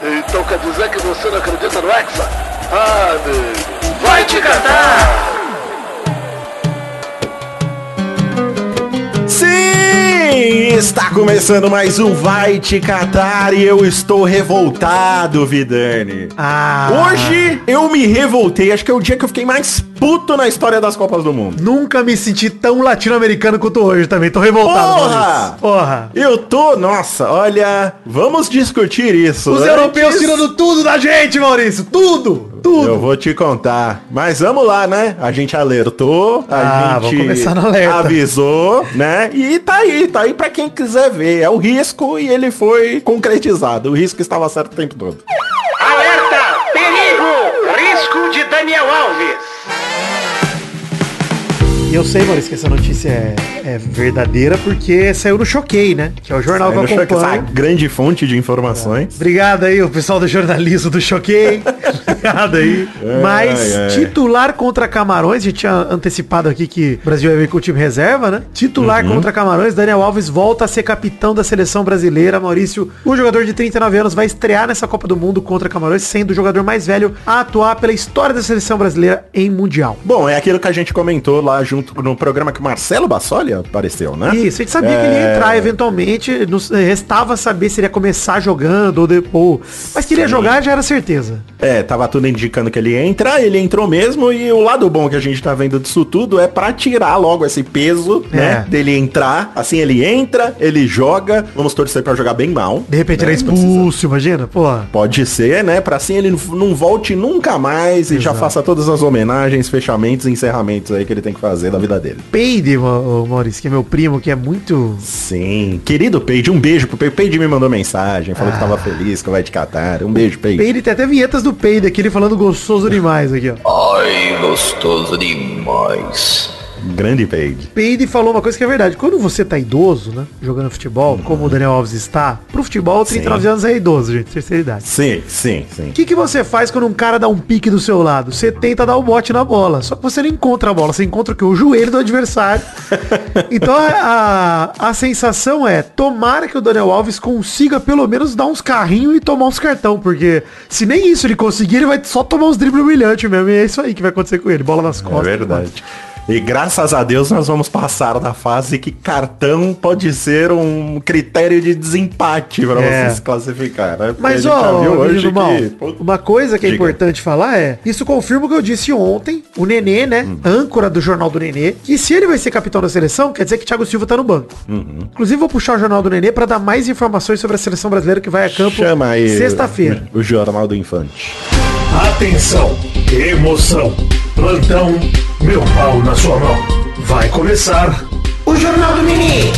Então quer dizer que você não acredita no Hexa? Ah, amigo. Vai te catar! Sim! Está começando mais um Vai Te Catar e eu estou revoltado, Vidani. Ah. Hoje eu me revoltei, acho que é o dia que eu fiquei mais puto na história das Copas do Mundo. Nunca me senti tão latino-americano quanto hoje também. Tô revoltado. Porra! Porra! Eu tô, nossa, olha, vamos discutir isso. Os Antes- europeus tirando tudo da gente, Maurício! Tudo! Tudo! Eu vou te contar. Mas vamos lá, né? A gente alertou, a Ah, gente vamos começar no alerta. avisou, né? E tá aí, tá aí pra quem quiser ver. É o risco e ele foi concretizado. O risco estava certo o tempo todo. E eu sei, Maurício, que essa notícia é, é verdadeira porque saiu no Choquei, né? Que é o jornal que eu no choque, essa acompanho. grande fonte de informações. Obrigado aí, o pessoal do jornalismo do Choquei. Obrigado aí. Ai, Mas ai. titular contra Camarões, a gente tinha antecipado aqui que o Brasil ia vir com o time reserva, né? Titular Uhum. contra Camarões, Daniel Alves volta a ser capitão da seleção brasileira. Maurício, o jogador de 39 anos, vai estrear nessa Copa do Mundo contra Camarões, sendo o jogador mais velho a atuar pela história da seleção brasileira em Mundial. Bom, é aquilo que a gente comentou lá junto no programa que o Marcelo Bassoli apareceu, né? Isso, a gente sabia que ele ia É. entrar eventualmente, nos- restava saber se ele ia começar jogando ou depois. Mas que ele ia jogar já era certeza. É, tava tudo indicando que ele ia entrar, ele entrou mesmo, e o lado bom que a gente tá vendo disso tudo é pra tirar logo esse peso, né? É. Dele entrar. Assim, ele entra, ele joga. Vamos torcer pra jogar bem mal. De repente né? ele é precisa- expulso, imagina? Pô. Pode ser, né? Pra assim ele não- volte nunca mais e já faça todas as homenagens, fechamentos e encerramentos aí que ele tem que fazer da vida dele. Peide, Ma- ô, Que é meu primo, que é muito. Sim. Querido Peide, um beijo pro Peide. Peide me mandou mensagem, falou que tava Ah. feliz, que vai te catar. Um beijo, Peide. Peide tem até vinhetas do Peide aqui, ele falando gostoso demais aqui, ó. Ai, gostoso demais. Grande Peide. Peide falou uma coisa que é verdade. Quando você tá idoso, né? Jogando futebol, como o Daniel Alves está, pro futebol, 39 anos é idoso, gente, terceira idade. Sim, sim, sim. O que, que você faz quando um cara dá um pique do seu lado? Você tenta dar o bote na bola. Só que você não encontra a bola. Você encontra o que? O joelho do adversário. então a, a, a sensação é, tomara que o Daniel Alves consiga pelo menos dar uns carrinhos e tomar uns cartão. Porque se nem isso ele conseguir, ele vai só tomar uns dribles brilhantes mesmo. E é isso aí que vai acontecer com ele. Bola nas É costas. verdade. E graças a Deus nós vamos passar da fase que cartão pode ser um critério de desempate para É. você se classificar, né? Mas, ó, mal, pô, uma coisa que é Diga. importante falar é, isso confirma o que eu disse ontem, o Nenê, né, Hum. âncora do Jornal do Nenê, que se ele vai ser capitão da seleção, quer dizer que Thiago Silva tá no banco. Uhum. Inclusive, vou puxar o Jornal do Nenê pra dar mais informações sobre a seleção brasileira que vai a campo Chama aí sexta-feira. o Jornal do Infante. Atenção, emoção, plantão, meu pau na sua mão. Vai começar O Jornal do Nenê!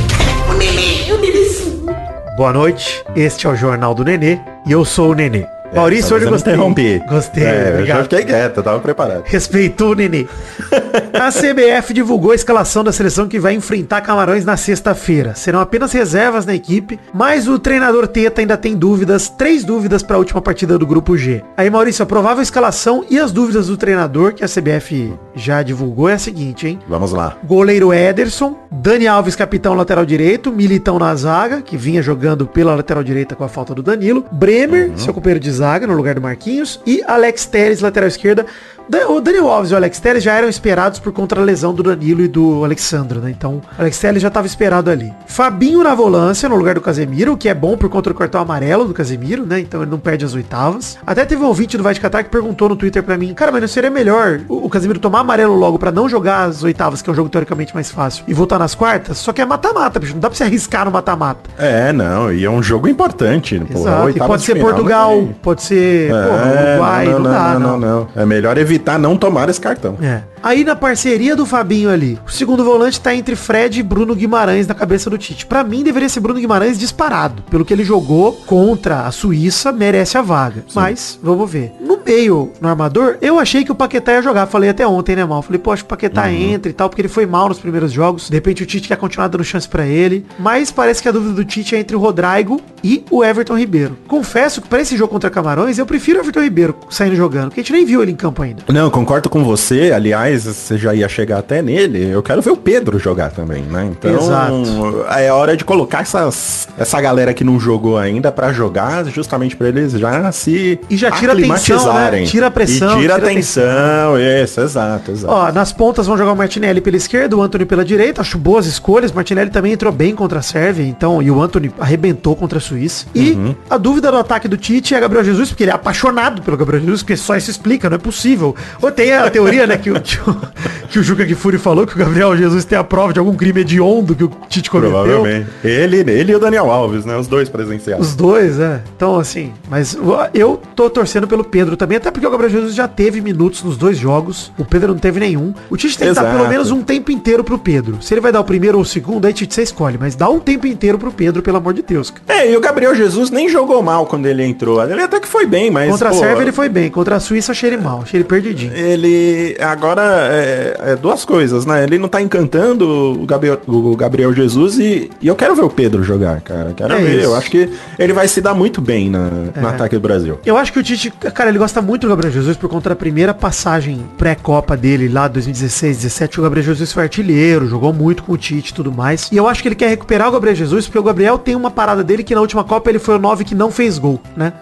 O Nenê! O Nenê Boa noite, este é o Jornal do Nenê e eu sou o Nenê. Maurício, Talvez hoje eu gostei. interrompi. Gostei, É, eu já obrigado. fiquei quieto, eu tava preparado. Respeitou o Nenê. A CBF divulgou a escalação da seleção que vai enfrentar Camarões na sexta-feira. Serão apenas reservas na equipe, mas o treinador Teta ainda tem dúvidas, três dúvidas para a última partida do grupo G. Aí, Maurício, a provável escalação e as dúvidas do treinador que a CBF já divulgou é a seguinte, hein? Vamos lá. Goleiro Ederson, Dani Alves, capitão lateral direito, Militão na zaga, que vinha jogando pela lateral direita com a falta do Danilo, Bremer, seu companheiro de zaga, no lugar do Marquinhos, e Alex Teres, lateral esquerda. Da- O Daniel Alves e o Alex Teres já eram esperados por contra a lesão do Danilo e do Alexandro, né? Então, o Alex Teres já estava esperado ali. Fabinho na volância, no lugar do Casemiro, o que é bom por conta do cartão amarelo do Casemiro, né? Então ele não perde as oitavas. Até teve um ouvinte do Vai de Catar que perguntou no Twitter pra mim, cara, mas não seria melhor o, Casemiro tomar amarelo logo pra não jogar as oitavas, que é um jogo teoricamente mais fácil, e voltar nas quartas? Só que é mata-mata, bicho. Não dá pra você arriscar no mata-mata. É, não, e é um jogo importante. Exato. E pode de ser Portugal, não pode ser porra, É, Uruguai, não, dá, não. não, não. É melhor evitar não tomar esse cartão. É. Aí na parceria do Fabinho ali, o segundo volante tá entre Fred e Bruno Guimarães na cabeça do Tite. Pra mim deveria ser Bruno Guimarães disparado. Pelo que ele jogou contra a Suíça, merece a vaga. Mas, vamos ver. No meio, no armador, eu achei que o Paquetá ia jogar. Falei até ontem, né, mal? Falei, pô, acho que o Paquetá entra e tal, porque ele foi mal nos primeiros jogos. De repente o Tite quer continuar dando chance pra ele. Mas parece que a dúvida do Tite é entre o Rodrigo e o Everton Ribeiro. Confesso que pra esse jogo contra Camarões, eu prefiro o Everton Ribeiro saindo jogando, porque a gente nem viu ele em campo ainda. Não, concordo com você. Aliás, aliás, você já ia chegar até nele, eu quero ver o Pedro jogar também, né? Então, Exato. é hora de colocar essas, essa galera que não jogou ainda pra jogar, justamente pra eles já se E já tira a tensão, aclimatizarem. né? Tira a pressão, E tira, tira a a tensão, isso, exato, exato. Ó, nas pontas vão jogar o Martinelli pela esquerda, o Anthony pela direita. Acho boas escolhas. Martinelli também entrou bem contra a Sérvia, então, e o Anthony arrebentou contra a Suíça. E Uhum. a dúvida do ataque do Tite é Gabriel Jesus, porque ele é apaixonado pelo Gabriel Jesus, porque só isso explica, não é possível. Ou tem a teoria, né, que o, que o, que o Juca Kifuri falou que o Gabriel Jesus tem a prova de algum crime hediondo que o Tite cometeu. Provavelmente. Ele, ele e o Daniel Alves, né? Os dois presenciados. Os dois, é. Então, assim, mas eu tô torcendo pelo Pedro também, até porque o Gabriel Jesus já teve minutos nos dois jogos. O Pedro não teve nenhum. O Tite tem que dar Exato. pelo menos um tempo inteiro pro Pedro. Se ele vai dar o primeiro ou o segundo, aí Tite você escolhe. Mas dá um tempo inteiro pro Pedro, pelo amor de Deus. É, e o Gabriel Jesus nem jogou mal quando ele entrou. Ele até que foi bem, mas. Contra a pô, Sérvia ele foi bem. Contra a Suíça achei ele mal. Achei ele perdidinho. Ele agora é, é duas coisas, né? Ele não tá encantando o Gabriel, o Gabriel Jesus e, e eu quero ver o Pedro jogar, cara. Quero É ver. isso. Eu acho que ele vai se dar muito bem na, no ataque do Brasil. Eu acho que o Tite, cara, ele gosta muito do Gabriel Jesus por conta da primeira passagem pré-copa dele lá 2016, 17. O Gabriel Jesus foi artilheiro, jogou muito com o Tite e tudo mais. E eu acho que ele quer recuperar o Gabriel Jesus porque o Gabriel tem uma parada dele que na última Copa ele foi o 9 que não fez gol, né?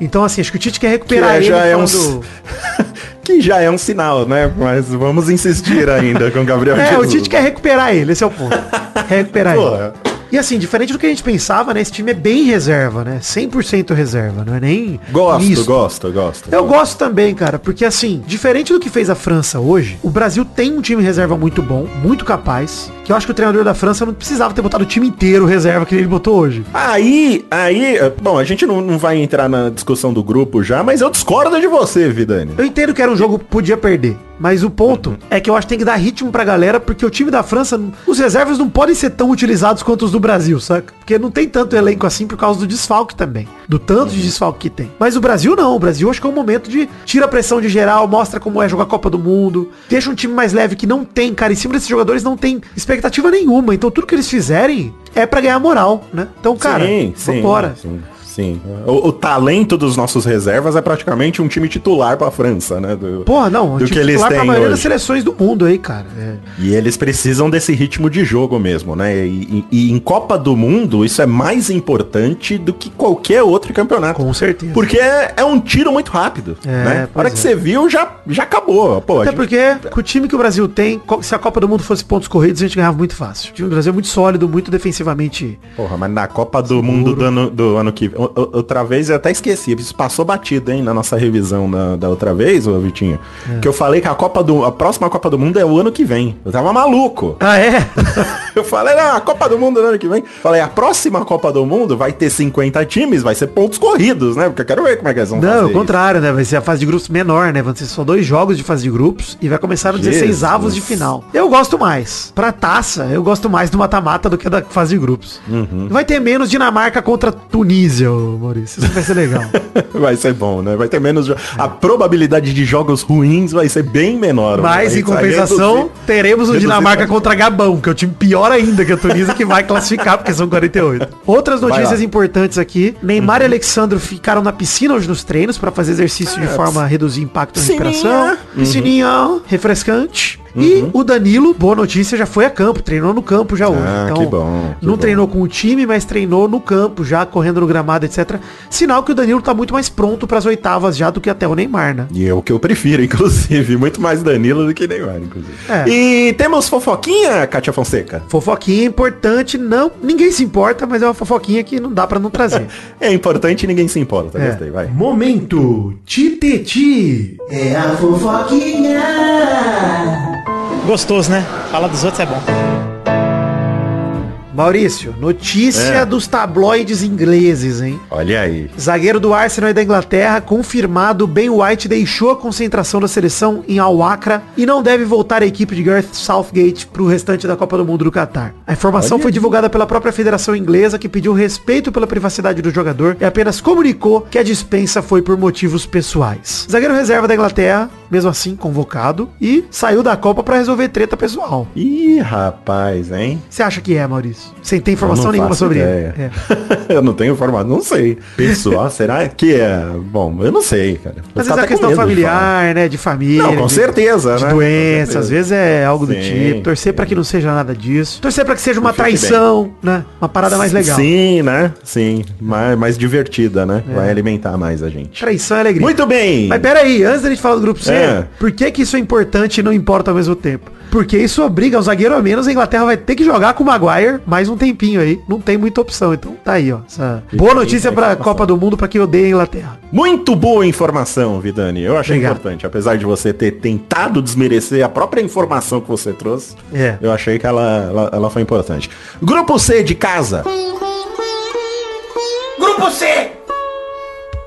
Então, assim, acho que o Tite quer recuperar Que é- ele. já é um falando- que já é um sinal, né? Mas vamos insistir ainda com o Gabriel É, Jesus. o Tite quer recuperar ele, esse é o ponto. Recuperar ele. E assim, diferente do que a gente pensava, né? Esse time é bem reserva, né? 100% reserva, não é nem Gosto, misto. gosto, gosto. Eu gosto também, cara, porque assim, diferente do que fez a França hoje, o Brasil tem um time reserva muito bom, muito capaz, que eu acho que o treinador da França não precisava ter botado o time inteiro reserva que ele botou hoje. Aí, aí, bom, a gente não, não vai entrar na discussão do grupo já, mas eu discordo de você, Vidani. Eu entendo que era um jogo que podia perder, mas o ponto é que eu acho que tem que dar ritmo pra galera, porque o time da França, os reservas não podem ser tão utilizados quanto os do Brasil, saca? Porque não tem tanto elenco assim por causa do desfalque também, do tanto de desfalque que tem. Mas o Brasil não, o Brasil acho que é um momento de tira a pressão de geral, mostra como é jogar a Copa do Mundo, deixa um time mais leve que não tem, cara, em cima desses jogadores não tem expectativa nenhuma, então tudo que eles fizerem é pra ganhar moral, né? Então, cara, vambora. Sim, sim. O, o talento dos nossos reservas é praticamente um time titular pra França, né? Do, Porra, não, do que eles pra têm maioria das hoje. seleções do mundo aí, cara. É. E eles precisam desse ritmo de jogo mesmo, né? E, e- e em Copa do Mundo, isso é mais importante do que qualquer outro campeonato. Com certeza. Porque é, é um tiro muito rápido, É, né? A hora é. que você viu, já, já acabou. Pô, Até gente- porque, com o time que o Brasil tem, se a Copa do Mundo fosse pontos corridos, a gente ganhava muito fácil. O time do Brasil é muito sólido, muito defensivamente. Porra, mas na Copa do Mundo do ano, do ano que vem. O- o- Outra vez eu até esqueci. Isso passou batido, hein, na nossa revisão da, da outra vez, ô Vitinho. É. Que eu falei que a Copa do. A próxima Copa do Mundo é o ano que vem. Eu tava maluco. Ah, é? Eu falei, não, a Copa do Mundo no ano que vem. Falei, a próxima Copa do Mundo vai ter 50 times, vai ser pontos corridos, né? Porque eu quero ver como é que eles vão Não, fazer o contrário, né? Vai ser a fase de grupos menor, né? Vão ser só dois jogos de fase de grupos e vai começar no 16 Jesus. avos de final. Eu gosto mais. Pra taça, eu gosto mais do mata-mata do que da fase de grupos. Uhum. Vai ter menos Dinamarca contra Tunísia, Maurício. Isso vai ser legal. Vai ser bom, né? Vai ter menos. jo- A probabilidade de jogos ruins vai ser bem menor. Mas, Vai em compensação, reduzir. teremos o Dinamarca contra Gabão, que é o time pior ainda que a Tunísia, que vai classificar, porque são 48. Outras notícias. Uhum. importantes aqui. Neymar e Alexandro ficaram na piscina hoje nos treinos para fazer exercício de forma a reduzir impacto na Piscininha. respiração. Piscininha, refrescante. E o Danilo, boa notícia, já foi a campo, treinou no campo já hoje. Ah, então, que bom, que não bom. treinou com o time, mas treinou no campo, já correndo no gramado, etc. Sinal que o Danilo tá muito mais pronto para as oitavas já do que até o Neymar, né? E é o que eu prefiro, inclusive. Muito mais Danilo do que Neymar, inclusive. É. E temos fofoquinha, Kátia Fonseca? Fofoquinha importante, não, ninguém se importa, mas é uma fofoquinha que não dá pra não trazer. É importante e ninguém se importa. É. Gostei, vai. Momento Titeti. É a fofoquinha. Gostoso, né? Falar dos outros é bom. Maurício, notícia É. dos tabloides ingleses, hein? Olha aí. Zagueiro do Arsenal e da Inglaterra, confirmado, Ben White deixou a concentração da seleção em Al-Wakra e não deve voltar à equipe de Gareth Southgate pro restante da Copa do Mundo do Catar. A informação Olha foi aí. divulgada pela própria Federação Inglesa, que pediu respeito pela privacidade do jogador e apenas comunicou que a dispensa foi por motivos pessoais. Zagueiro reserva da Inglaterra, mesmo assim, convocado, e saiu da Copa pra resolver treta pessoal. Ih, rapaz, hein? Você acha que é, Maurício? Sem ter Eu informação nenhuma sobre ideia. ele. É. eu não tenho informado, não sei. Pessoal, será que é? Bom, eu não sei, cara. Eu Às vezes é com questão de familiar, né? De família. Não, com de- certeza, de né? Com doença, certeza. às vezes é algo do Sim, tipo. Torcer pra que não seja nada disso. Torcer pra que seja uma traição, né? Uma parada mais legal. Sim, né? Sim, mais, mais divertida, né? É. Vai alimentar mais a gente. Traição é alegria. Muito bem. Mas pera aí, antes da gente falar do grupo C, É. por que que isso é importante e não importa ao mesmo tempo? Porque isso obriga um zagueiro a menos, a Inglaterra vai ter que jogar com o Maguire mais um tempinho aí. Não tem muita opção, então tá aí, ó. Essa boa notícia pra. Copa do Mundo pra quem odeia a Inglaterra. Muito boa informação, Vidani. Eu achei Obrigado. importante. Apesar de você ter tentado desmerecer a própria informação que você trouxe, É. eu achei que ela, ela, ela foi importante. Grupo C de casa. Grupo C.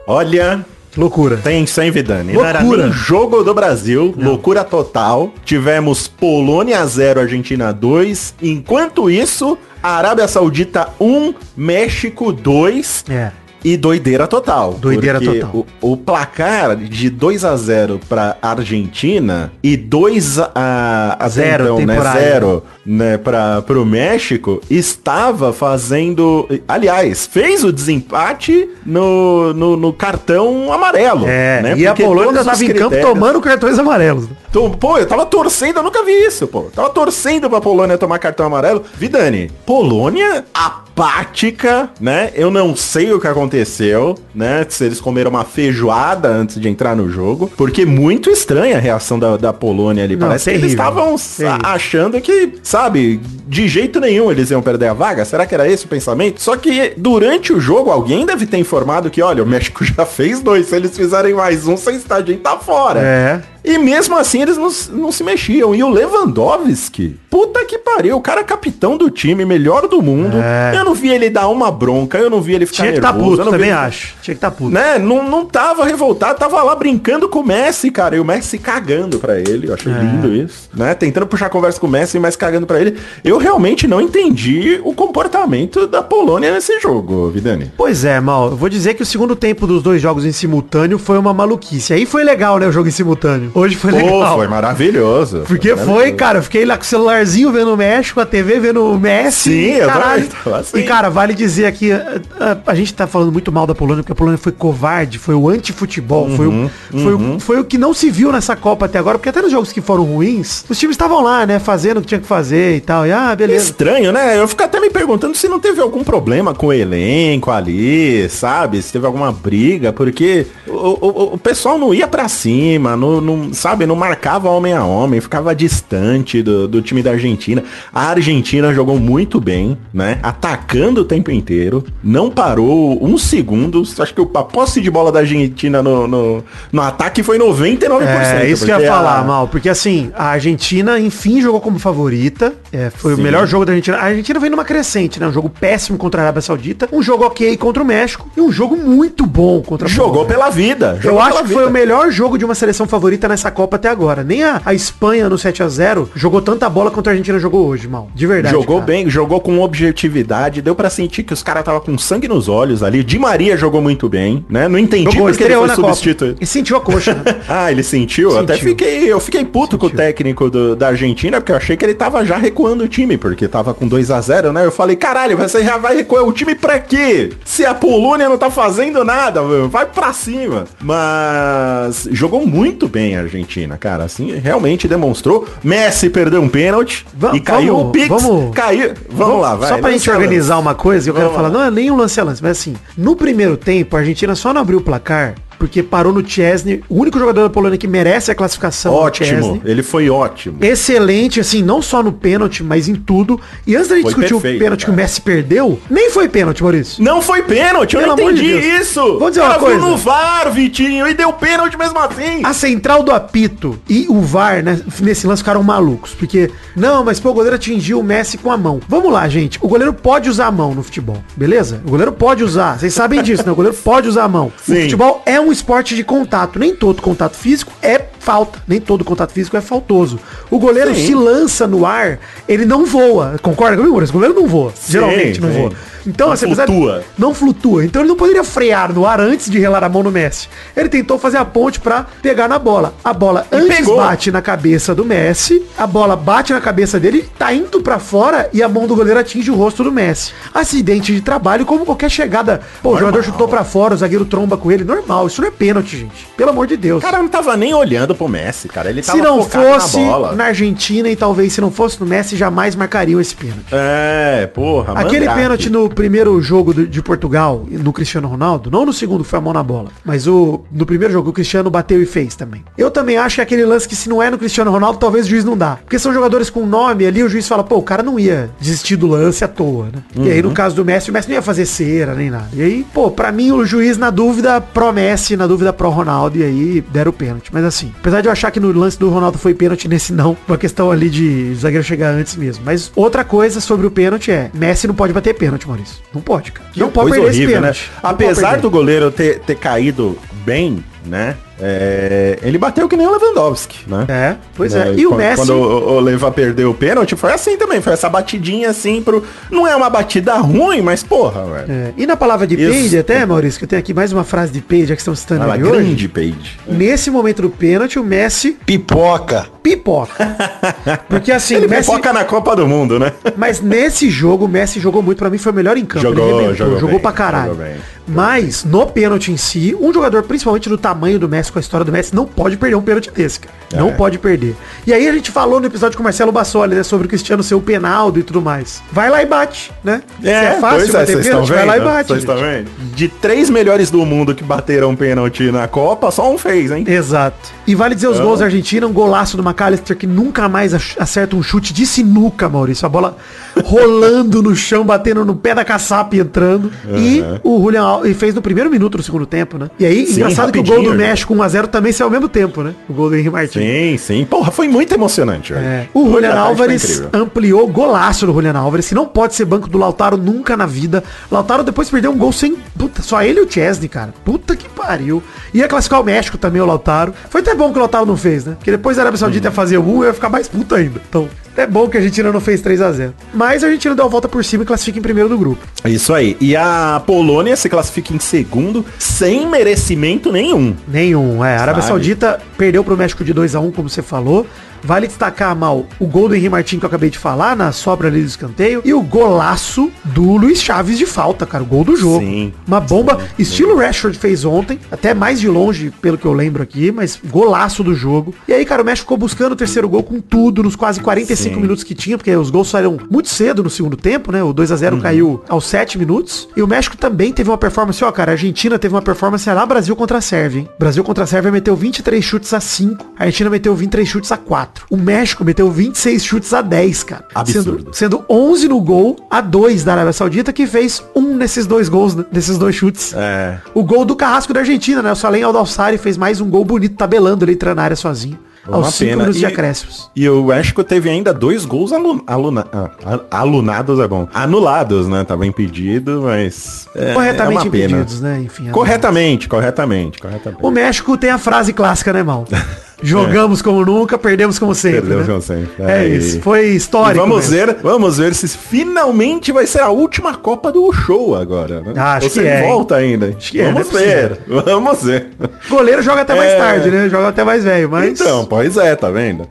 Olha, Loucura. tenso, hein, Vidani? Não era Loucura. nem jogo do Brasil, loucura total. Tivemos Polônia 0, Argentina 2. Enquanto isso, Arábia Saudita 1, México 2. É. E doideira total. Doideira total. O, o placar de 2 a 0 para Argentina e 2 a, a Zero, então, né, temporário. 0 né, para o México estava fazendo, aliás, fez o desempate no, no, no cartão amarelo. É, né? e a Polônia todos tava os em campo tomando cartões amarelos. Tô- Pô, eu tava torcendo, eu nunca vi isso, pô. Tava torcendo pra Polônia tomar cartão amarelo. Vidani, Polônia apática, né? Eu não sei o que aconteceu, né? Se eles comeram uma feijoada antes de entrar no jogo. Porque muito estranha a reação da, da Polônia ali. Não, Parece que eles terrível, estavam terrível. achando que, sabe, de jeito nenhum eles iam perder a vaga. Será que era esse o pensamento? Só que durante o jogo, alguém deve ter informado que, olha, o México já fez dois. Se eles fizerem mais um, sem gente tá fora. É. E mesmo assim eles não, não se mexiam. E o Lewandowski, puta que pariu, o cara é capitão do time, melhor do mundo. É. Eu não vi ele dar uma bronca, eu não vi ele ficar Tinha que tá nervoso. puto, eu também ele- acho. Tinha que estar tá puto. Né? Não, não tava revoltado, tava lá brincando com o Messi, cara. E o Messi cagando pra ele. Eu achei É. lindo isso. Né? Tentando puxar conversa com o Messi, mas cagando pra ele. Eu realmente não entendi o comportamento da Polônia nesse jogo, Vidani. Pois é, Mal. Eu vou dizer que o segundo tempo dos dois jogos em simultâneo foi uma maluquice. Aí foi legal, né, o jogo em simultâneo. Hoje foi Pô, legal. foi maravilhoso. Porque foi, maravilhoso. cara, eu fiquei lá com o celularzinho vendo o México, a TV vendo o Messi. Sim, eu caralho. também assim. E, cara, vale dizer aqui, a, a- a gente tá falando muito mal da Polônia, porque a Polônia foi covarde, foi o anti-futebol, foi, Uhum, o, foi, o, foi o que não se viu nessa Copa até agora, porque até nos jogos que foram ruins, os times estavam lá, né, fazendo o que tinha que fazer e tal. E, ah, beleza. Estranho, né? Eu fico até me perguntando se não teve algum problema com o elenco ali, sabe? Se teve alguma briga, porque o, o, o pessoal não ia pra cima, não, não- sabe? Não marcava homem a homem, ficava distante do, do time da Argentina. A Argentina jogou muito bem, né? Atacando o tempo inteiro, não parou um segundo. Acho que a posse de bola da Argentina no, no, no ataque foi 99%. É, isso que eu ia falar, a- Mal, porque assim, a Argentina, enfim, jogou como favorita. É, foi Sim. o melhor jogo da Argentina. A Argentina vem numa crescente, né? Um jogo péssimo contra a Arábia Saudita, um jogo ok contra o México e um jogo muito bom contra a Jogou Polônia. pela vida. Eu jogou acho pela que foi vida. o melhor jogo de uma seleção favorita nessa Copa até agora. Nem a, a Espanha no 7 a 0 jogou tanta bola quanto a Argentina jogou hoje, mal. De verdade. Jogou cara. bem, jogou com objetividade, deu pra sentir que os caras tava com sangue nos olhos ali. Di Maria jogou muito bem, né? Não entendi Jogou, porque ele foi substituído. E sentiu a coxa, né? Ah, ele sentiu? Eu Até Sentiu. fiquei, eu fiquei puto com o técnico do- da Argentina, porque eu achei que ele tava já recuando o time, porque tava com 2 a 0 né? Eu falei, caralho, você já vai recuar o time pra quê? Se a Polônia não tá fazendo nada, vai pra cima. Mas jogou muito bem a Argentina, cara. Assim, realmente demonstrou. Messi perdeu um pênalti e caiu vamos- o Pix. vamos- caiu. Vamos, lá, vai. Só pra lance gente organizar uma coisa, eu quero Vamos falar, lá. não é nem um lance a lance, mas assim, no primeiro tempo, a Argentina só não abriu o placar porque parou no Chesney, o único jogador da Polônia que merece a classificação. no Ótimo, ele foi ótimo. Excelente, assim, não só no pênalti, mas em tudo. E antes da gente Foi discutir perfeito, o pênalti que o cara. Messi perdeu, nem foi pênalti, Maurício. Não foi pênalti, eu Pelo não de entendi Deus. isso. Vou dizer uma Ela viu coisa. no VAR, Vitinho, e deu pênalti mesmo assim. A central do apito e o VAR, né, nesse lance ficaram malucos. Porque, não, mas pô, o goleiro atingiu o Messi com a mão. Vamos lá, gente. O goleiro pode usar a mão no futebol, beleza? O goleiro pode usar. Vocês sabem disso, né? O goleiro pode usar a mão. Sim. O futebol é um um esporte de contato. Nem todo contato físico é falta. Nem todo contato físico é faltoso. O goleiro Sim. se lança no ar, ele não voa. Concorda comigo, Maurício? O goleiro não voa. Geralmente não sim. voa. Então, Não assim, flutua. não flutua. Então ele não poderia frear no ar antes de relar a mão no Messi. Ele tentou fazer a ponte pra pegar na bola. A bola antes pegou. bate na cabeça do Messi, a bola bate na cabeça dele, tá indo pra fora e a mão do goleiro atinge o rosto do Messi. Acidente de trabalho, como qualquer chegada. Pô, o jogador chutou pra fora, o zagueiro tromba com ele. Normal, isso não é pênalti, gente. Pelo amor de Deus. O cara não tava nem olhando pro Messi, cara. Ele tava se não fosse na bola. na Argentina e talvez se não fosse no Messi, jamais marcariam esse pênalti. É, porra. Aquele mandrake. pênalti no primeiro jogo do- de Portugal, no Cristiano Ronaldo, não no segundo foi a mão na bola, mas o no primeiro jogo o Cristiano bateu e fez também. Eu também acho que é aquele lance que se não é no Cristiano Ronaldo, talvez o juiz não dá. Porque são jogadores com nome ali, o juiz fala, pô, o cara não ia desistir do lance à toa, né? E aí no caso do Messi, o Messi não ia fazer cera nem nada. E aí, pô, pra mim o juiz na dúvida pró Messi, na dúvida pró Ronaldo, e aí deram o pênalti. Mas assim, apesar de eu achar que no lance do Ronaldo foi pênalti, nesse não, uma questão ali de zagueiro chegar antes mesmo. Mas outra coisa sobre o pênalti é, Messi não pode bater pênalti, Maurício. Não pode, cara. Que não pode perder esse horrível, né? pênalti. Pode Apesar do goleiro ter, ter caído bem, né? É, ele bateu que nem o Lewandowski, né? É, pois Né, é. E o quando, Messi... Quando o, o Leva perdeu o pênalti, foi assim também. Foi essa batidinha assim pro... Não é uma batida ruim, mas porra, velho. É, E na palavra de Isso. Peide até, Maurício, que eu tenho aqui mais uma frase de Peide, já que estão citando é ele hoje. grande, Page. Nesse momento do pênalti, o Messi Pipoca. pipoca. Porque assim, Ele Messi... foca na Copa do Mundo, né? Mas nesse jogo, o Messi jogou muito, pra mim foi o melhor em campo. Jogou, jogou jogou bem, pra caralho. jogou bem. Mas, no pênalti em si, um jogador, principalmente do tamanho do Messi, com a história do Messi, não pode perder um pênalti desse, cara. É. Não pode perder. E aí a gente falou no episódio com o Marcelo Bassoli, né, sobre o Cristiano ser o penaldo e tudo mais. Vai lá e bate, né? Se é fácil pois é, pênalti, vai lá e bate. Vocês estão vendo? De três melhores do mundo que bateram pênalti na Copa, só um fez, hein? Exato. E vale dizer os gols da Argentina, um golaço do McAllister que nunca mais acerta um chute de sinuca, Maurício. A bola rolando no chão, batendo no pé da caçapa e entrando. E o Julian e fez no primeiro minuto do segundo tempo, né? E aí, Sim, engraçado que o gol do rapidinho. México 1x0 também saiu ao mesmo tempo, né? O gol do Henrique Martins. Sim, sim. Porra, foi muito emocionante, velho. É. O Puta, Julian Álvares ampliou golaço do Julian Álvares, que não pode ser banco do Lautaro nunca na vida. Lautaro depois perdeu um gol sem. Puta, só ele e o Chesney, cara. Puta que pariu. Ia classificar o México também, o Lautaro. Foi até bom que o Lautaro não fez, né? Porque depois a Arábia Saudita ia fazer um, eu ia ficar mais puto ainda. Então, é bom que a Argentina não fez 3 a 0 Mas a Argentina deu a volta por cima e classifica em primeiro do grupo. Isso aí. E a Polônia se classifica em segundo, sem merecimento nenhum. Nenhum, é. A Arábia Sabe? Saudita perdeu pro México de 2 a 1 como você falou. Vale destacar, Mal, o gol do Henrique Martins que eu acabei de falar, na sobra ali do escanteio. E o golaço do Luiz Chaves de falta, cara. O gol do jogo. Sim, Uma bomba, estilo Rashford fez ontem, até mais de longe, pelo que eu lembro aqui, mas golaço do jogo. E aí, cara, o México ficou buscando o terceiro gol com tudo, nos quase 45 Sim. minutos que tinha, porque os gols saíram muito cedo no segundo tempo, né? O 2 a 0 Uhum. caiu aos 7 minutos. E o México também teve uma performance, ó, cara, a Argentina teve uma performance lá Brasil contra a Sérvia, hein? Brasil contra a Sérvia meteu 23 chutes a 5, a Argentina meteu 23 chutes a 4. O México meteu 26 chutes a 10, cara. Absurdo. Sendo, sendo 11 no gol a 2 da Arábia Saudita, que fez um nesses dois gols, né? nesses dois chutes. É. O gol do Carrasco da Argentina, né? O Salem Aldalsari fez mais um gol bonito, tabelando ele entrando na área sozinho. Uma aos 5 pena. minutos de E- acréscimos. E o México teve ainda dois gols alu, aluna, ah, alunados, é bom. Anulados, né? Tava impedido, mas. É, Corretamente é uma pena. impedidos, né? Enfim. Corretamente, corretamente, corretamente. O México tem a frase clássica, né, Mal? Jogamos como nunca, perdemos como sempre. Perdemos né? como sempre. É Aí. isso. Foi E histórico. vamos mesmo. ver, vamos ver se finalmente vai ser a última Copa do show agora, né? Ah, acho se que é, volta ainda. que é, vamos não é ver, vamos ver. Goleiro joga até mais É. tarde, né? Joga até mais velho, mas. Então, pois é, tá vendo?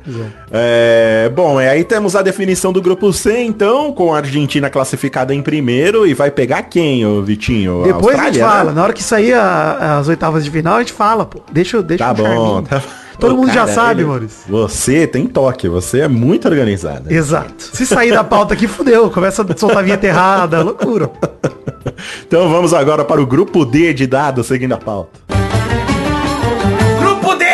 É, bom, e aí temos a definição do grupo C, então, com a Argentina classificada em primeiro e vai pegar quem, ô Vitinho? Depois a gente Austrália, fala. né? Na hora que sair a- as oitavas de final, a gente fala, pô. Deixa, eu- deixa Tá um bom, charminho. tá Todo Ô, mundo já cara, sabe, ele- Maurício. Você tem toque, você é muito organizado. Exato. Se sair da pauta aqui, fudeu. Começa a soltar vinheta errada, loucura. Então vamos agora para o grupo D de dados, seguindo a pauta. Grupo D!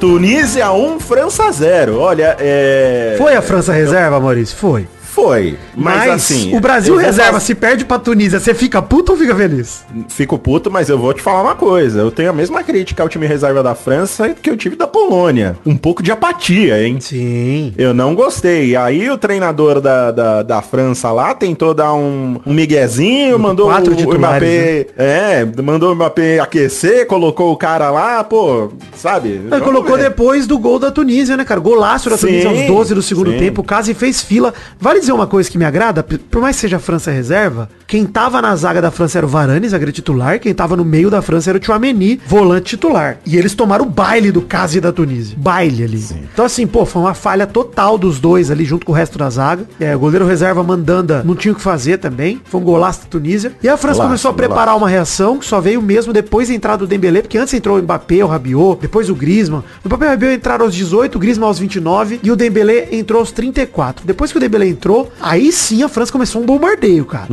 Tunísia 1, França 0. Olha, é... Foi a França reserva, Maurício? Foi. Foi. Mas, Mas, assim. o Brasil reserva falar- se perde pra Tunísia, você fica puto ou fica feliz? Fico puto, mas eu vou te falar uma coisa. Eu tenho a mesma crítica ao time reserva da França que eu tive da Polônia. Um pouco de apatia, hein? Sim. Eu não gostei. Aí o treinador da, da, da França lá tentou dar um, um miguezinho, mandou quatro o, o Mbappé. É, mandou o Mbappé aquecer, colocou o cara lá, pô, sabe? Ele colocou ver. depois do gol da Tunísia, né, cara? Golaço da Sim, Tunísia aos 12 do segundo sim. tempo. O Casi fez fila. Vale dizer uma coisa que me agrada? Por mais que seja a França reserva, quem tava na zaga da França era o Varane, zagueiro titular. Quem tava no meio da França era o Chouameni, volante titular. E eles tomaram o baile do Casi e da Tunísia. Baile ali. Então assim, pô, foi uma falha total dos dois ali junto com o resto da zaga. É, o goleiro reserva Mandanda não tinha o que fazer também. Foi um golaço da Tunísia. E a França começou a preparar uma reação que só veio mesmo depois da entrada do Dembélé, porque antes entrou o Mbappé, o Rabiot, depois o Griezmann. O Mbappé e o Rabiot entraram aos 18, o Griezmann aos 29 e o Dembélé entrou aos 34. Depois que o Dembélé entrou, aí sim a França começou um bombardeio, cara.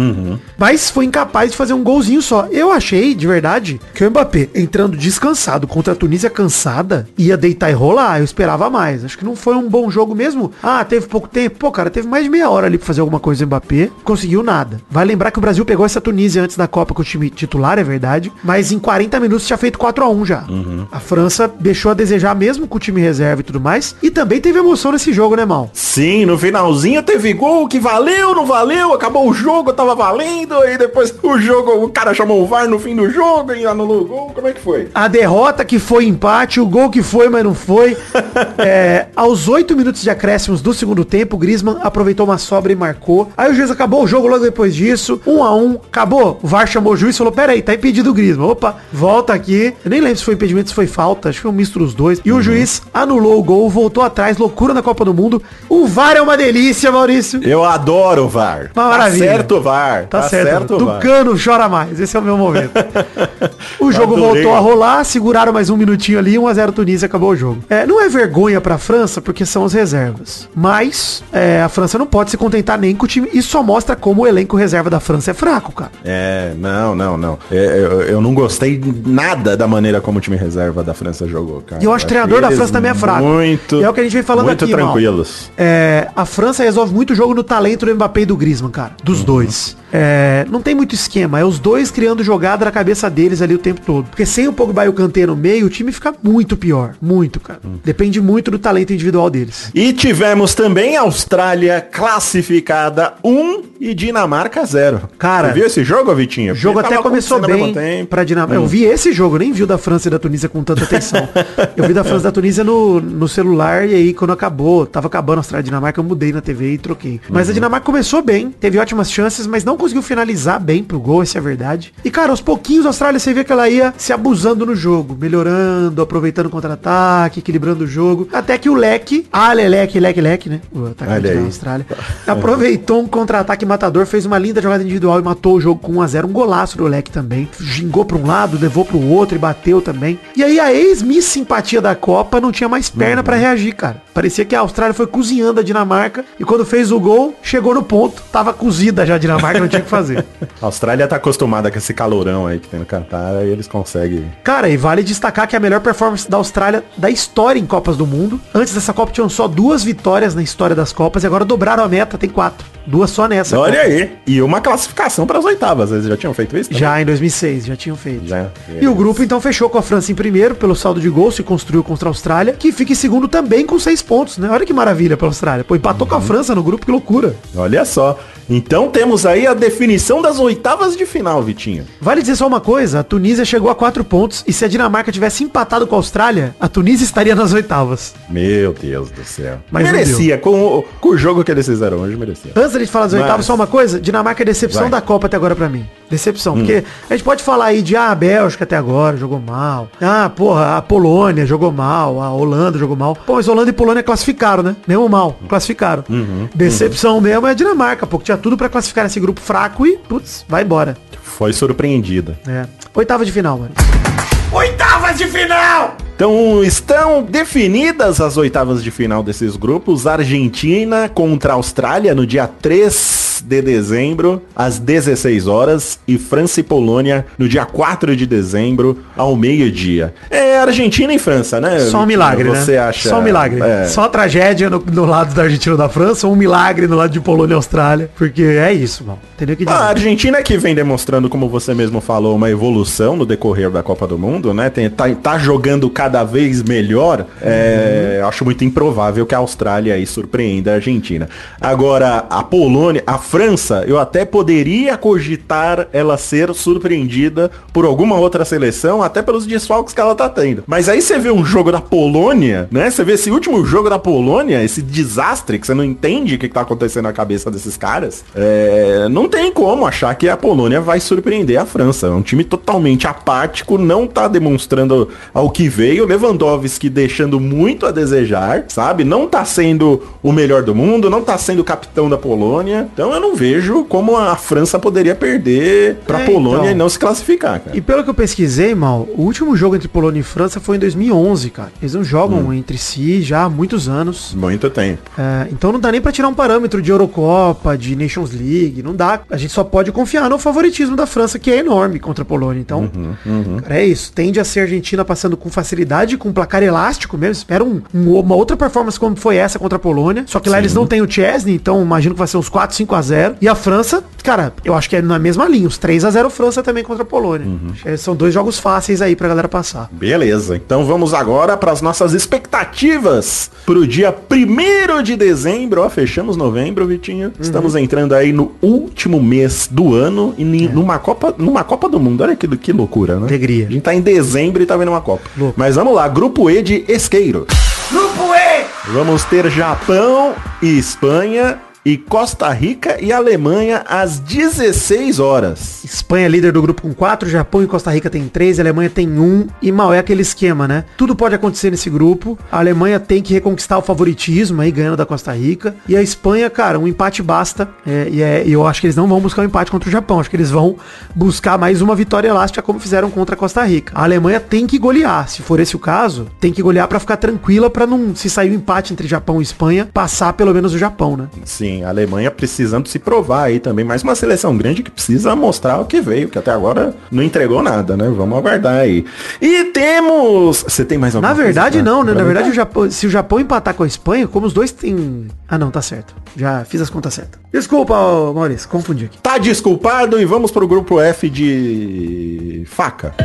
Mas foi incapaz de fazer um golzinho só. Eu achei, de verdade, que o Mbappé entrando descansado contra a Tunísia cansada, ia deitar e rolar. Eu esperava mais. Acho que não foi um bom jogo mesmo. Ah, teve pouco tempo. Pô, cara, teve mais de meia hora ali pra fazer alguma coisa o Mbappé. Conseguiu nada. Vai lembrar que o Brasil pegou essa Tunísia antes da Copa com o time titular, é verdade. Mas em 40 minutos tinha feito 4 a 1 já. A França deixou a desejar mesmo com o time reserva e tudo mais. E também teve emoção nesse jogo, né, Mal? Sim, no finalzinho teve gol que valeu, não valeu, acabou o jogo, tava valendo, aí depois o jogo, o cara chamou o VAR no fim do jogo e anulou o gol, como é que foi? A derrota que foi empate, o gol que foi, mas não foi. É, aos 8 minutos de acréscimos do segundo tempo, o Griezmann aproveitou uma sobra e marcou. Aí o juiz acabou o jogo logo depois disso. 1 a 1 acabou. O VAR chamou o juiz e falou, pera aí, tá impedido o Griezmann. Opa, volta aqui. Eu nem lembro se foi impedimento, se foi falta. Acho que foi um misto dos dois. E o juiz anulou o gol, voltou atrás. Loucura na Copa do Mundo. O VAR é uma delícia, Maurício. Eu adoro o VAR. Uma maravilha. Tá certo o VAR. Tá, certo. o VAR. Tucano chora mais. Esse é o meu momento. o jogo Adorei. voltou a rolar, seguraram mais um minutinho ali, 1x0 Tunísia, acabou o jogo. É, não é vergonha pra França, porque são as reservas. Mas é, a França não pode se contentar nem com o time. Isso só mostra como o elenco reserva da França é fraco, cara. É, não, não, não. É, eu, eu não gostei nada da maneira como o time reserva da França jogou, cara. E eu acho que o treinador da França também é fraco. Muito. E é o que a gente vem falando muito aqui, Mal. tranquilos. É, a França resolve muito o jogo no talento do Mbappé e do Griezmann, cara. Dos Uhum. dois. É, não tem muito esquema. É os dois criando jogada na cabeça deles ali o tempo todo. Porque sem o Pogba e o Kanté no meio, o time fica muito pior. Muito, cara. Uhum. Depende muito do talento individual deles. E tivemos também Austrália classificada 1 e Dinamarca 0. Cara, Você viu esse jogo, Vitinho? O jogo até começou bem pra Dinamarca. Hum. Eu vi esse jogo, nem vi o da França e da Tunísia com tanta atenção. eu vi da França e da Tunísia no, no celular e aí quando acabou, tava acabando a Austrália e Dinamarca, eu mudei na TV e troquei. Mas Uhum. a Dinamarca começou bem, teve ótimas chances, mas não conseguiu finalizar bem pro gol, essa é a verdade. E cara, aos pouquinhos a Austrália você vê que ela ia se abusando no jogo, melhorando, aproveitando o contra-ataque, equilibrando o jogo. Até que o Leque, Ale Leque, Leque, Leque, né? O atacante da. Austrália. Aproveitou um contra-ataque matador, fez uma linda jogada individual e matou o jogo com 1x0. Um golaço do Leque também. Gingou pra um lado, levou pro outro e bateu também. E aí a ex-miss simpatia da Copa não tinha mais perna pra reagir, cara. Parecia que a Austrália foi cozinhando a Dinamarca e quando fez o gol, chegou no ponto. Tava cozida já a Dinamarca, não tinha o que fazer. A Austrália tá acostumada com esse calorão aí que tem no Catar, aí eles conseguem. Cara, e vale destacar que é a melhor performance da Austrália da história em Copas do Mundo. Antes dessa Copa tinham só duas vitórias na história das Copas e agora dobraram a meta, tem quatro. Duas só nessa. Olha Copa. aí. E uma classificação para as oitavas. Eles já tinham feito isso? também? Já em 2006, já tinham feito. Já. E o grupo então fechou com a França em primeiro pelo saldo de gols se construiu contra a Austrália, que fica em segundo também com seis pontos, né? Olha que maravilha pra Austrália. Pô, empatou com a França no grupo, que loucura. Olha só. Então temos aí a definição das oitavas de final, Vitinho. Vale dizer só uma coisa, a Tunísia chegou a quatro pontos e se a Dinamarca tivesse empatado com a Austrália, a Tunísia estaria nas oitavas. Meu Deus do céu. Mas merecia. Com o, com o jogo que eles fizeram hoje, merecia. Da gente falar das oitavas, só uma coisa, Dinamarca é decepção Vai. da Copa até agora pra mim. Decepção, porque a gente pode falar aí de ah, a Bélgica até agora jogou mal. Ah, porra, a Polônia jogou mal, a Holanda jogou mal. Pô, mas Holanda e Polônia classificaram, né? Mesmo mal, classificaram. Decepção mesmo é a Dinamarca, porque tinha tudo pra classificar nesse grupo fraco e, putz, vai embora. Foi surpreendida. É. Oitava de final, mano. Oitavas de final! Então estão definidas as oitavas de final desses grupos. Argentina contra Austrália no dia 3 de dezembro, às 16 horas, e França e Polônia no dia 4 de dezembro, ao meio-dia. É Argentina e França, né? Só um milagre, né? Você acha? Só um milagre. É. Só tragédia no, no lado da Argentina ou da França, ou um milagre no lado de Polônia e Austrália. Porque é isso, mano. Entendeu que dizer? A Argentina é que vem demonstrando, como você mesmo falou, uma evolução no decorrer da Copa do Mundo, né? Tem, tá, tá jogando cada vez melhor. É, eu acho muito improvável que a Austrália aí surpreenda a Argentina. Agora, a Polônia, a França, eu até poderia cogitar ela ser surpreendida por alguma outra seleção, até pelos desfalques que ela tá tendo. Mas aí você vê um jogo da Polônia, né? Você vê esse último jogo da Polônia, esse desastre que você não entende o que, tá acontecendo na cabeça desses caras. É, não tem como achar que a Polônia vai surpreender a França. É um time totalmente apático, não tá demonstrando ao que veio. Lewandowski deixando muito a desejar, sabe? Não tá sendo o melhor do mundo, não tá sendo capitão da Polônia. Então eu não vejo como a França poderia perder pra É, Polônia então. e não se classificar, cara. E pelo que eu pesquisei, mal, o último jogo entre Polônia e França foi em 2011, cara. Eles não jogam Hum. entre si já há muitos anos. Muito tempo. É, então não dá nem pra tirar um parâmetro de Eurocopa, de Nations League, não dá. A gente só pode confiar no favoritismo da França, que é enorme contra a Polônia. Então, Uhum, cara, é isso. Tende a ser a Argentina passando com facilidade, com placar elástico mesmo. Espera um- um- uma outra performance como foi essa contra a Polônia. Só que lá eles não têm o Chesney, então imagino que vai ser uns 4, 5 a 0 E a França, cara, eu acho que é na mesma linha. Os 3 a 0 França também contra a Polônia. Uhum. Que São dois jogos fáceis aí pra galera passar. Beleza, então vamos agora para as nossas expectativas para o dia 1 de dezembro. Ó, fechamos novembro, Vitinho. Estamos entrando aí no último mês do ano e ni- numa, Copa, numa Copa do Mundo. Olha que, que loucura, né? Alegria. A gente tá em dezembro e tá vendo uma Copa. Louco. Mas vamos lá, grupo E de Esqueiro. Grupo E! Vamos ter Japão e Espanha e Costa Rica e Alemanha às 16 horas. Espanha é líder do grupo com 4, Japão e Costa Rica tem 3, Alemanha tem 1 e mal é aquele esquema, né? Tudo pode acontecer nesse grupo. A Alemanha tem que reconquistar o favoritismo aí, ganhando da Costa Rica. E a Espanha, cara, um empate basta. É, e é- eu acho que eles não vão buscar um empate contra o Japão. Acho que eles vão buscar mais uma vitória elástica como fizeram contra a Costa Rica. A Alemanha tem que golear. Se for esse o caso, tem que golear pra ficar tranquila pra não, se sair um empate entre Japão e Espanha, passar pelo menos o Japão, né? Sim, a Alemanha precisando se provar aí também. Mais uma seleção grande que precisa mostrar o que veio, que até agora não entregou nada, né? Vamos aguardar aí. E temos... Você tem mais alguma Na verdade, coisa não, né? Na verdade, o Japão, se o Japão empatar com a Espanha, como os dois têm. Ah, não, tá certo. Já fiz as contas certas. Desculpa, Maurício, confundi aqui. Tá desculpado e vamos pro grupo F de faca.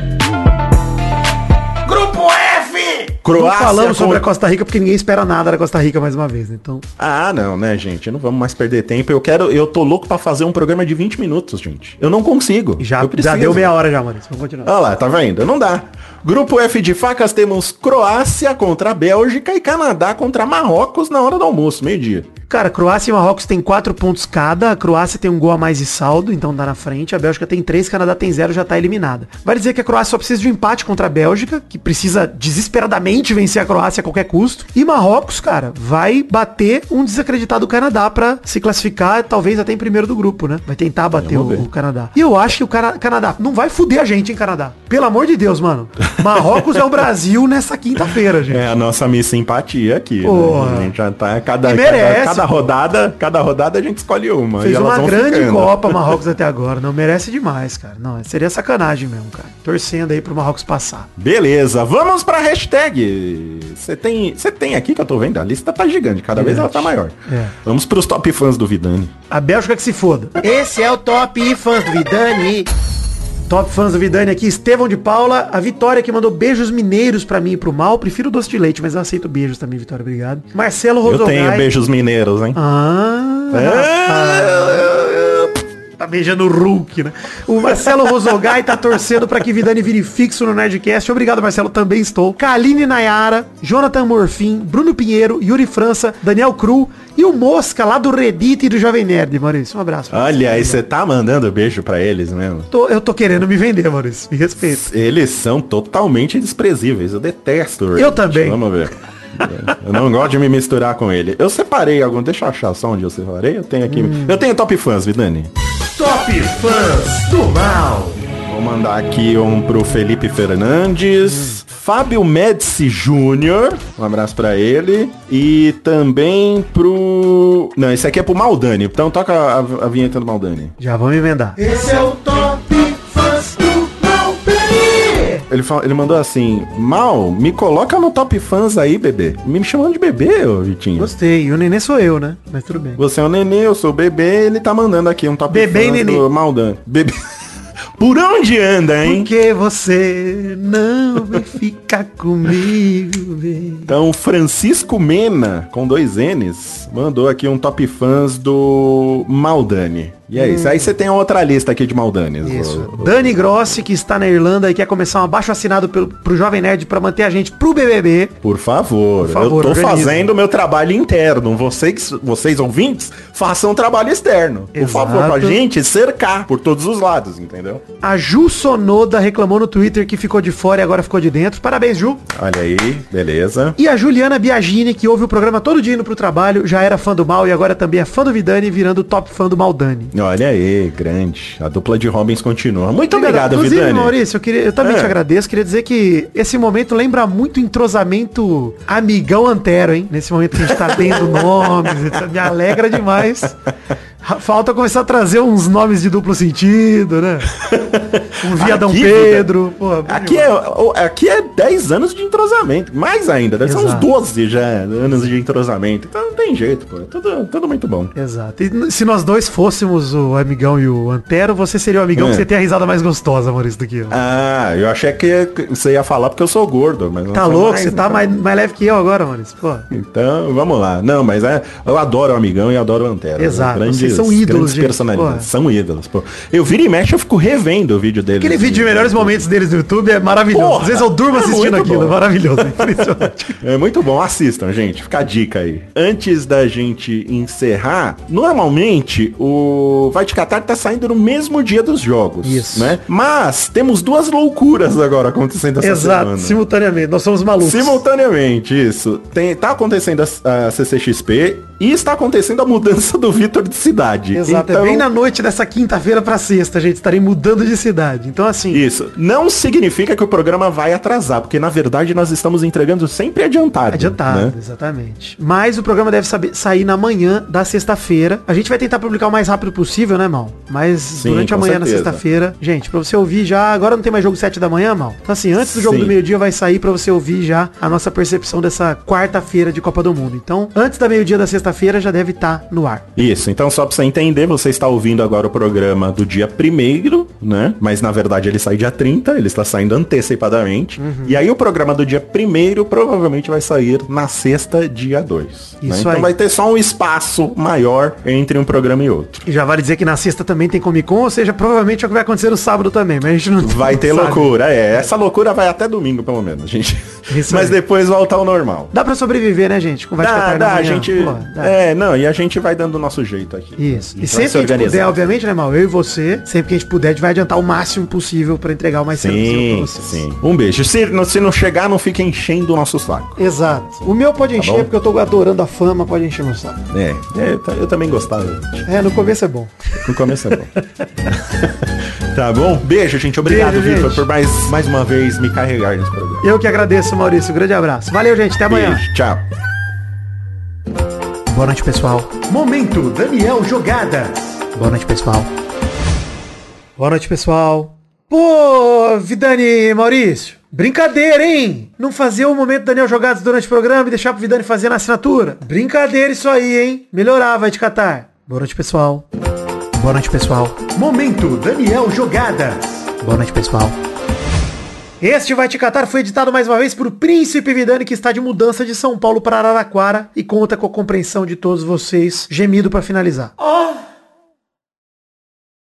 F! Não Croácia falamos sobre a Costa Rica porque ninguém espera nada da Costa Rica mais uma vez, né? Então, Ah, não, né, gente? Não vamos mais perder tempo. Eu quero, eu tô louco pra fazer um programa de 20 minutos, gente. Eu não consigo. já, já deu meia hora já, Maurício. Vamos continuar. Olha lá, tá vendo? Não dá. Grupo F de facas temos Croácia contra a Bélgica e Canadá contra Marrocos na hora do almoço, meio-dia. Cara, Croácia e Marrocos tem quatro pontos cada. A Croácia tem um gol a mais de saldo, então tá na frente. A Bélgica tem três, Canadá tem zero, já tá eliminada. Vai dizer que a Croácia só precisa de um empate contra a Bélgica, que precisa desesperadamente vencer a Croácia a qualquer custo. E Marrocos, cara, vai bater um desacreditado Canadá pra se classificar, talvez até em primeiro do grupo, né? Vai tentar bater o, o Canadá. E eu acho que o Cana- Canadá não vai fuder a gente, hein, Canadá? Pelo amor de Deus, mano. Marrocos é o Brasil nessa quinta-feira, gente. É a nossa miss simpatia aqui. né? A gente já tá. Cada, merece, cada, cada rodada, cada rodada a gente escolhe uma. Fez e uma grande ficando. Copa Marrocos até agora. Não merece demais, cara. Não, seria sacanagem mesmo, cara. Torcendo aí pro Marrocos passar. Beleza, vamos pra hashtag. Você tem, você tem aqui que eu tô vendo, a lista tá gigante, cada vez ela tá maior. É. Vamos pros top fãs do Vidani. A Bélgica que se foda. Esse é o top fãs do Vidani. Top fãs do Vidani aqui, Estevão de Paula, a Vitória que mandou beijos mineiros pra mim e pro mal. Prefiro doce de leite, mas eu aceito beijos também, Vitória, obrigado. Marcelo Eu Rosogai. tenho beijos mineiros, hein? Ah, Tá beijando o Hulk, né? O Marcelo Rosogai tá torcendo pra que Vidani vire fixo no Nerdcast. Obrigado, Marcelo. Também estou. Kaline Nayara, Jonathan Morfim, Bruno Pinheiro, Yuri França, Daniel Cru e o Mosca lá do Reddit e do Jovem Nerd, Maurício. Um abraço. Olha, aí você tá mandando beijo pra eles mesmo. Tô- eu tô querendo me vender, Maurício. Me respeita. Eles são totalmente desprezíveis. Eu detesto o Eu Reddit. também. Vamos ver. Eu não gosto de me misturar com ele. Eu separei algum. Deixa eu achar só onde eu separei. Eu tenho aqui. Hum. Eu tenho top fãs, Vidani. Top Fãs do Mal. Vou mandar aqui um pro Felipe Fernandes. Fábio Médici Júnior, um abraço pra ele. E também pro... Não, esse aqui é pro Maldani, então toca a, a vinheta do Maldani. Já vamos emendar. Esse é o Top Fãs do Malperi. Ele, fala- ele mandou assim, Mal, me coloca no Top Fãs aí, bebê. Me chamando de bebê, ô Vitinho. Gostei. E o nenê sou eu, né? Mas tudo bem. Você é o nenê, eu sou o bebê, ele tá mandando aqui um Top Bebê e Fãs nenê. do Maldani. Bebê... Por onde anda, hein? Porque você não vem ficar comigo, bem. Então, Francisco Mena, com dois N's, mandou aqui um top fãs do Maldani. E é isso. Aí você tem outra lista aqui de Maldanes. Hum. Isso. ô- ô- Dani Grossi, que está na Irlanda e quer começar um abaixo assinado pelo, pro Jovem Nerd pra manter a gente pro BBB. Por favor, Por favor, eu tô organiza. fazendo o meu trabalho interno. Vocês, vocês ouvintes, façam um trabalho externo. Por Exato. favor, pra gente cercar por todos os lados, entendeu? A Ju Sonoda reclamou no Twitter que ficou de fora e agora ficou de dentro. Parabéns, Ju. Olha aí, beleza. E a Juliana Biagini, que ouve o programa todo dia indo pro trabalho, já era fã do Mal e agora também é fã do Vidani, virando top fã do Maldani. Olha aí, grande. A dupla de Robins continua. Muito obrigado, Inclusive, Vidani. Maurício, eu, queria, eu também É. te agradeço. Queria dizer que esse momento lembra muito entrosamento amigão antero, hein? Nesse momento que a gente tá lendo nomes, me alegra demais. Falta começar a trazer uns nomes de duplo sentido, né? Um Viadão Aqui, Pedro. Bom Aqui demais. é, aqui é 10 anos de entrosamento. Mais ainda, deve ser uns Exato. 12 já anos de entrosamento. Então não tem jeito, pô. É Tudo, tudo muito bom. Exato. E se nós dois fôssemos o amigão e o Antero, você seria o amigão É. que você tem a risada mais gostosa, Maurício, do que eu. Ah, eu achei que você ia falar porque eu sou gordo, mas Tá louco? mais, Você tá então. mais, mais leve que eu agora, Maurício. Pô. Então, vamos lá. Não, mas é, eu adoro o Amigão e adoro o Antero. Exato, Grandes, vocês são ídolos, gente, personalidades. São ídolos, pô. Eu viro e mexe, eu fico revendo o vídeo deles. Aquele vídeo de melhores momentos deles no YouTube é maravilhoso. Porra, Às vezes eu durmo é assistindo aquilo, bom. maravilhoso, é impressionante. É muito bom, assistam, gente. Fica a dica aí. Antes da gente encerrar, normalmente o Vai Te Catar tá saindo no mesmo dia dos jogos. Isso. né? Mas temos duas loucuras agora acontecendo essa Exato, semana. simultaneamente. Nós somos malucos. Simultaneamente, isso. Tem, tá acontecendo a, a CCXP e está acontecendo a mudança do Vitor de cidade. Exato, Então, é bem na noite dessa quinta-feira pra sexta, gente. Estarei mudando de cidade. Então, assim, Isso. Não significa que o programa vai atrasar, porque na verdade nós estamos entregando sempre adiantado. Adiantado, né? exatamente. Mas o programa deve saber- sair na manhã da sexta-feira. A gente vai tentar publicar o mais rápido possível, né, Mal? Mas durante a manhã na certeza. sexta-feira, gente, pra você ouvir já, agora não tem mais jogo 7 da manhã, Mal? Então assim, antes do jogo Sim. do meio-dia vai sair pra você ouvir já a nossa percepção dessa quarta-feira de Copa do Mundo. Então, antes da meio-dia da sexta-feira já deve estar no ar. Isso, então só pra você entender, você está ouvindo agora o programa do dia primeiro, né? Mas na verdade ele sai dia 30, ele está saindo antecipadamente. Uhum. E aí o programa do dia primeiro provavelmente vai sair na sexta, dia 2. né? Isso Então aí. vai ter só um espaço maior entre um programa e outro. E já vale dizer que na sexta também tem Comic Con, ou seja, provavelmente é o que vai acontecer no sábado também, mas a gente não Vai ter sabe. loucura, é. Essa loucura vai até domingo, pelo menos, gente. Isso Mas aí. depois volta ao normal. Dá pra sobreviver, né, gente? Com Vai Dá, dá, a gente. Pô. É, não, e a gente vai dando o nosso jeito aqui. Isso. E vai sempre se que a gente puder, obviamente, né, Mal? Eu e você, sempre que a gente puder, a gente vai adiantar o máximo possível pra entregar o mais cedo possível Sim, pra vocês. sim. Um beijo. Se, não- se não chegar, não fica enchendo o nosso saco. Exato. O meu pode encher, Tá bom? porque eu tô adorando a fama, pode encher meu saco. É, é, eu, eu também gostava. É, no começo é bom. No começo é bom. tá bom? Beijo, gente. Obrigado, Vitor, por mais, mais uma vez me carregar nesse programa. Eu que agradeço, Maurício. Um grande abraço. Valeu, gente. Até amanhã. Beijo, tchau. Boa noite, pessoal. Momento Daniel Jogadas. Boa noite, pessoal. Boa noite, pessoal. Pô, Vidani Maurício. Brincadeira, hein? Não fazer o momento Daniel Jogados durante o programa e deixar pro Vidani fazer na assinatura. Brincadeira isso aí, hein? Melhorar, vai te catar. Boa noite, pessoal. Boa noite, pessoal. Momento Daniel Jogadas. Boa noite, pessoal. Este Vai Te Catar foi editado mais uma vez por Príncipe Vidani, que está de mudança de São Paulo para Araraquara e conta com a compreensão de todos vocês. Gemido para finalizar.